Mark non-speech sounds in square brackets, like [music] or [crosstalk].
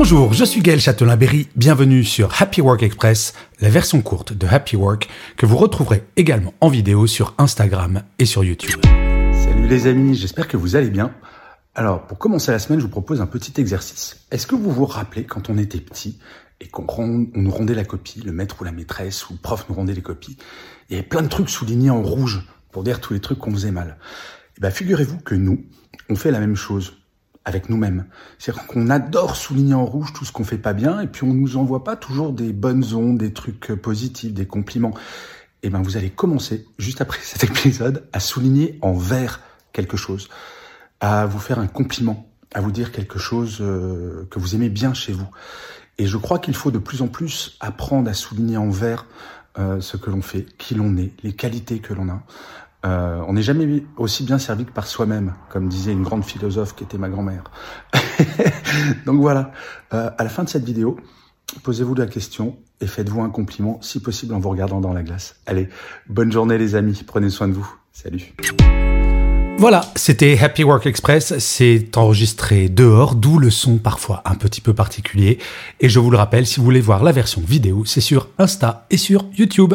Bonjour, je suis Gaël Châtelain-Berry, bienvenue sur Happy Work Express, la version courte de Happy Work que vous retrouverez également en vidéo sur Instagram et sur YouTube. Salut les amis, j'espère que vous allez bien. Alors, pour commencer la semaine, je vous propose un petit exercice. Est-ce que vous vous rappelez quand on était petit et qu'on nous rendait la copie, le maître ou la maîtresse ou le prof nous rendait les copies, il y avait plein de trucs soulignés en rouge pour dire tous les trucs qu'on faisait mal. Eh bien, figurez-vous que nous, on fait la même chose avec nous-mêmes. C'est-à-dire qu'on adore souligner en rouge tout ce qu'on fait pas bien, et puis on nous envoie pas toujours des bonnes ondes, des trucs positifs, des compliments. Et eh ben vous allez commencer, juste après [laughs] cet épisode, à souligner en vert quelque chose, à vous faire un compliment, à vous dire quelque chose euh, que vous aimez bien chez vous. Et je crois qu'il faut de plus en plus apprendre à souligner en vert euh, ce que l'on fait, qui l'on est, les qualités que l'on a. Euh, on n'est jamais aussi bien servi que par soi-même, comme disait une grande philosophe qui était ma grand-mère. [laughs] Donc voilà, euh, à la fin de cette vidéo, posez-vous la question et faites-vous un compliment, si possible en vous regardant dans la glace. Allez, bonne journée les amis, prenez soin de vous. Salut. Voilà, c'était Happy Work Express. C'est enregistré dehors, d'où le son parfois un petit peu particulier. Et je vous le rappelle, si vous voulez voir la version vidéo, c'est sur Insta et sur YouTube.